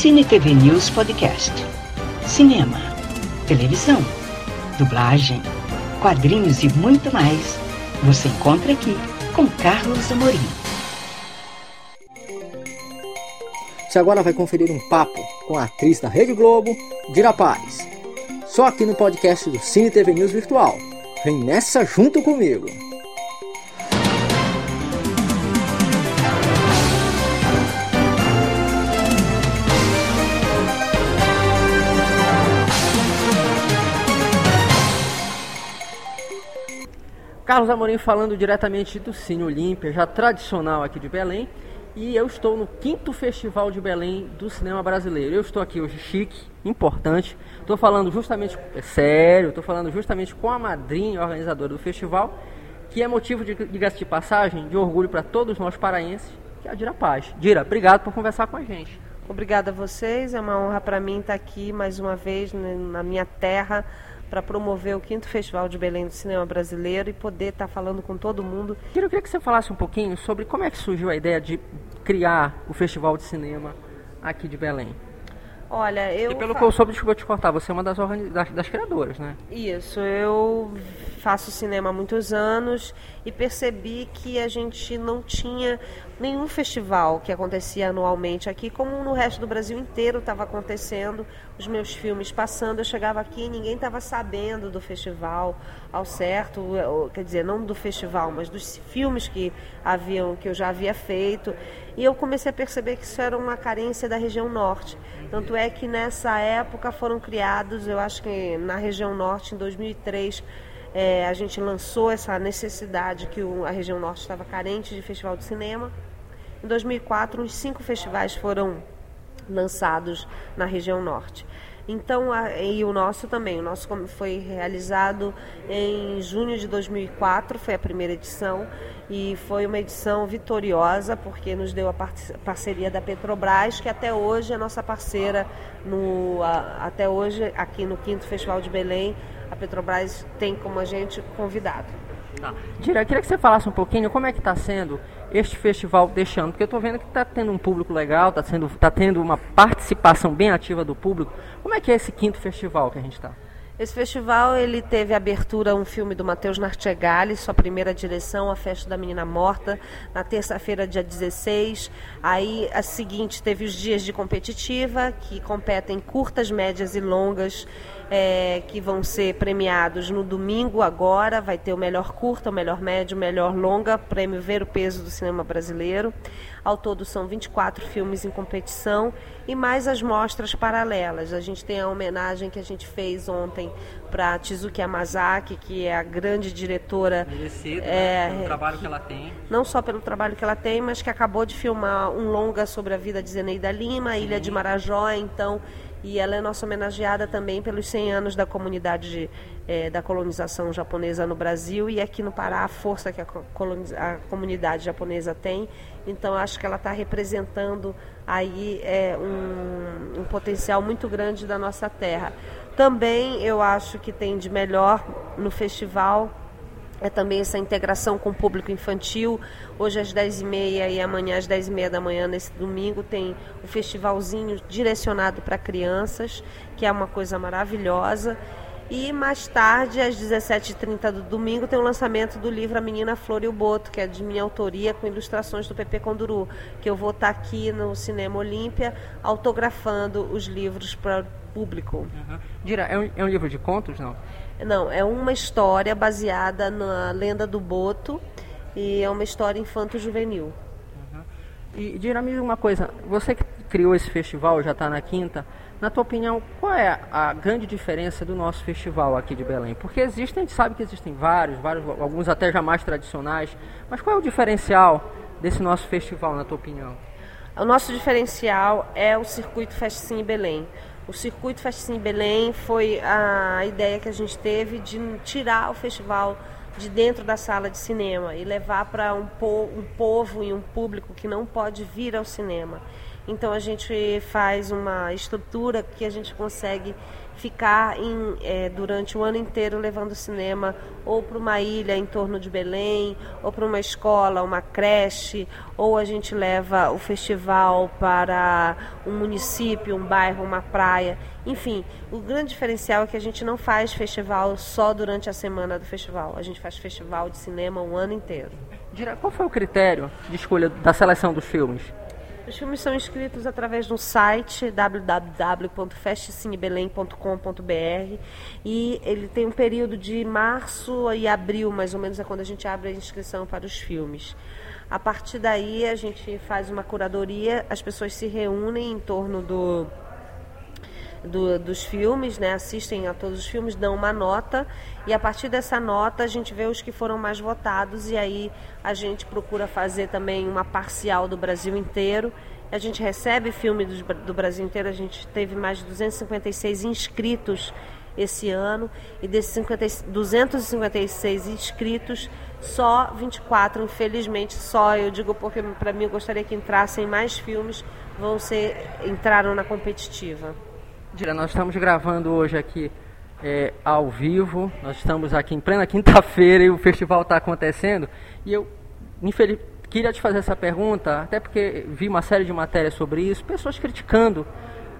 Cine TV News Podcast. Cinema, televisão, dublagem, quadrinhos e muito mais. Você encontra aqui com Carlos Amorim. Você agora vai conferir um papo com a atriz da Rede Globo, Dira Paz. Só aqui no podcast do Cine TV News Virtual. Vem nessa junto comigo! Carlos Amorim falando diretamente do Cine Olímpia, já tradicional aqui de Belém. E eu estou no quinto Festival de Belém do Cinema Brasileiro. Eu estou aqui hoje chique, importante. Estou falando justamente, é sério, estou falando justamente com a madrinha organizadora do festival, que é motivo de, de de passagem, de orgulho para todos nós paraenses, que é a Dira Paz. Dira, obrigado por conversar com a gente. Obrigada a vocês, é uma honra para mim estar aqui mais uma vez né, na minha terra para promover o quinto Festival de Belém do Cinema Brasileiro e poder estar tá falando com todo mundo. Eu queria que você falasse um pouquinho sobre como é que surgiu a ideia de criar o Festival de Cinema aqui de Belém. Olha, eu. E pelo que eu soube, desculpa te cortar, você é uma das, das, das criadoras, né? Isso, eu faço cinema há muitos anos e percebi que a gente não tinha nenhum festival que acontecia anualmente aqui, como no resto do Brasil inteiro estava acontecendo, os meus filmes passando, eu chegava aqui e ninguém estava sabendo do festival ao certo, quer dizer, não do festival, mas dos filmes que haviam que eu já havia feito. E eu comecei a perceber que isso era uma carência da região norte. Tanto é que nessa época foram criados, eu acho que na região norte, em 2003, é, a gente lançou essa necessidade que o, a região norte estava carente de festival de cinema. Em 2004, uns cinco festivais foram lançados na região norte. Então, a, e o nosso também, o nosso foi realizado em junho de 2004, foi a primeira edição, e foi uma edição vitoriosa, porque nos deu a parceria da Petrobras, que até hoje é nossa parceira, no, a, até hoje aqui no Quinto Festival de Belém, a Petrobras tem como a gente convidado. Tá. Tira, eu queria que você falasse um pouquinho como é que está sendo este festival deixando, porque eu estou vendo que está tendo um público legal, está tá tendo uma participação bem ativa do público. Como é que é esse quinto festival que a gente está? Esse festival ele teve abertura um filme do Matheus Nartegali, sua primeira direção, A Festa da Menina Morta, na terça-feira, dia 16. Aí a seguinte teve os dias de competitiva, que competem curtas, médias e longas, é, que vão ser premiados no domingo agora. Vai ter o melhor curta, o melhor médio, o melhor longa, prêmio Ver o Peso do Cinema Brasileiro. Ao todo são 24 filmes em competição e mais as mostras paralelas. A gente tem a homenagem que a gente fez ontem para Tizuki Yamazaki, que é a grande diretora. Merecido, é, né? pelo trabalho que ela tem. Não só pelo trabalho que ela tem, mas que acabou de filmar um longa sobre a vida de Zeneida Lima, Sim. Ilha de Marajó, então e ela é nossa homenageada também pelos 100 anos da comunidade de, é, da colonização japonesa no Brasil e aqui no Pará a força que a, a comunidade japonesa tem. Então acho que ela está representando aí é, um, um potencial muito grande da nossa terra. Também eu acho que tem de melhor no festival é também essa integração com o público infantil. Hoje às 10h30 e amanhã às 10h30 da manhã, nesse domingo, tem o um festivalzinho direcionado para crianças, que é uma coisa maravilhosa. E mais tarde, às 17h30 do domingo, tem o lançamento do livro A Menina Flor e o Boto, que é de minha autoria, com ilustrações do Pepe Conduru, que eu vou estar aqui no Cinema Olímpia autografando os livros para público. Uhum. Dira, é um, é um livro de contos, não? Não, é uma história baseada na lenda do Boto e é uma história infanto-juvenil. Uhum. E diga-me uma coisa, você que criou esse festival, já está na quinta, na tua opinião, qual é a grande diferença do nosso festival aqui de Belém? Porque existem, a gente sabe que existem vários, vários, alguns até já mais tradicionais, mas qual é o diferencial desse nosso festival, na tua opinião? O nosso diferencial é o Circuito Festim Belém. O Circuito Festim Belém foi a ideia que a gente teve de tirar o festival de dentro da sala de cinema e levar para um, po um povo e um público que não pode vir ao cinema. Então a gente faz uma estrutura que a gente consegue ficar em, é, durante o ano inteiro levando cinema ou para uma ilha em torno de Belém, ou para uma escola, uma creche, ou a gente leva o festival para um município, um bairro, uma praia. Enfim, o grande diferencial é que a gente não faz festival só durante a semana do festival, a gente faz festival de cinema o ano inteiro. Qual foi o critério de escolha da seleção dos filmes? Os filmes são inscritos através do site www.festcinebelém.com.br e ele tem um período de março e abril, mais ou menos, é quando a gente abre a inscrição para os filmes. A partir daí a gente faz uma curadoria, as pessoas se reúnem em torno do do, dos filmes, né? assistem a todos os filmes, dão uma nota e a partir dessa nota a gente vê os que foram mais votados e aí a gente procura fazer também uma parcial do Brasil inteiro. A gente recebe filme do, do Brasil inteiro, a gente teve mais de 256 inscritos esse ano e desses 50, 256 inscritos, só 24, infelizmente, só eu digo porque para mim eu gostaria que entrassem mais filmes, vão ser entraram na competitiva. Dira, nós estamos gravando hoje aqui é, ao vivo, nós estamos aqui em plena quinta-feira e o festival está acontecendo. E eu, infeliz, queria te fazer essa pergunta, até porque vi uma série de matérias sobre isso, pessoas criticando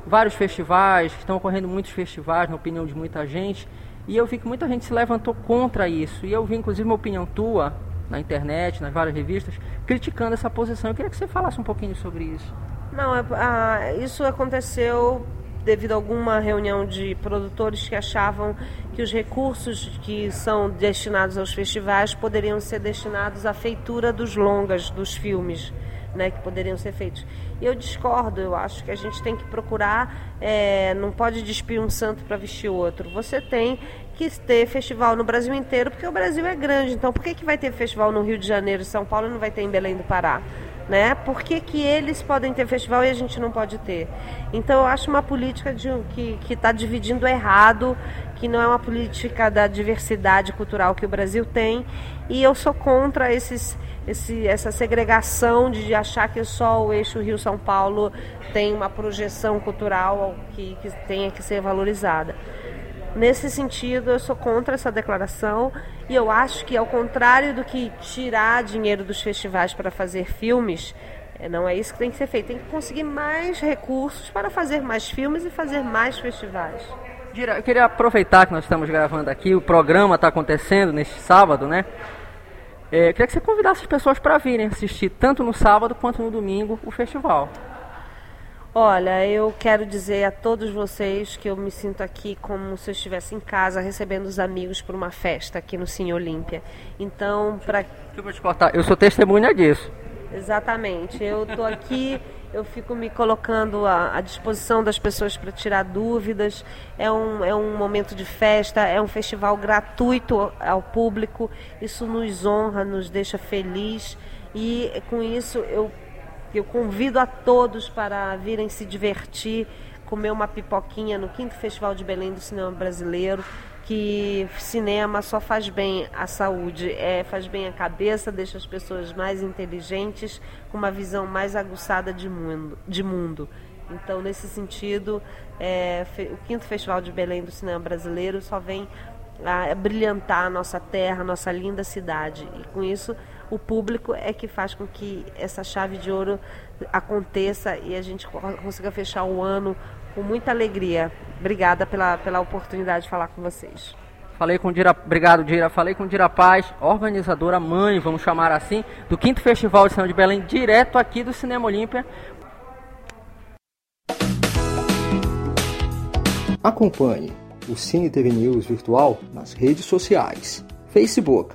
vários festivais, estão ocorrendo muitos festivais, na opinião de muita gente, e eu vi que muita gente se levantou contra isso. E eu vi, inclusive, uma opinião tua na internet, nas várias revistas, criticando essa posição. Eu queria que você falasse um pouquinho sobre isso. Não, é, ah, isso aconteceu devido a alguma reunião de produtores que achavam que os recursos que são destinados aos festivais poderiam ser destinados à feitura dos longas, dos filmes. Né, que poderiam ser feitos. Eu discordo, eu acho que a gente tem que procurar, é, não pode despir um santo para vestir outro. Você tem que ter festival no Brasil inteiro, porque o Brasil é grande. Então, por que, que vai ter festival no Rio de Janeiro e São Paulo e não vai ter em Belém do Pará? Né? Por que, que eles podem ter festival e a gente não pode ter? Então eu acho uma política de, que está dividindo errado, que não é uma política da diversidade cultural que o Brasil tem, e eu sou contra esses, esse, essa segregação de achar que só o eixo Rio-São Paulo tem uma projeção cultural que, que tenha que ser valorizada. Nesse sentido, eu sou contra essa declaração e eu acho que, ao contrário do que tirar dinheiro dos festivais para fazer filmes, eh, não é isso que tem que ser feito. Tem que conseguir mais recursos para fazer mais filmes e fazer mais festivais. Eu queria aproveitar que nós estamos gravando aqui, o programa está acontecendo neste sábado, né? É, eu queria que você convidasse as pessoas para virem assistir tanto no sábado quanto no domingo o festival. Olha, eu quero dizer a todos vocês que eu me sinto aqui como se eu estivesse em casa recebendo os amigos para uma festa aqui no Cine Olímpia. Então, para eu vou te cortar, eu sou testemunha disso. Exatamente. Eu estou aqui, eu fico me colocando à, à disposição das pessoas para tirar dúvidas. É um, é um momento de festa, é um festival gratuito ao público. Isso nos honra, nos deixa feliz. E com isso eu eu convido a todos para virem se divertir, comer uma pipoquinha no quinto Festival de Belém do Cinema Brasileiro, que cinema só faz bem à saúde, é, faz bem à cabeça, deixa as pessoas mais inteligentes, com uma visão mais aguçada de mundo. De mundo. Então, nesse sentido, é, o quinto Festival de Belém do Cinema Brasileiro só vem a brilhantar a nossa terra, a nossa linda cidade. E com isso o público é que faz com que essa chave de ouro aconteça e a gente consiga fechar o ano com muita alegria. Obrigada pela, pela oportunidade de falar com vocês. Falei com Dira, obrigado Dira, falei com Dira Paz, organizadora mãe, vamos chamar assim, do quinto Festival de Cinema de Belém, direto aqui do Cinema Olímpia. Acompanhe o Cine TV News virtual nas redes sociais. Facebook,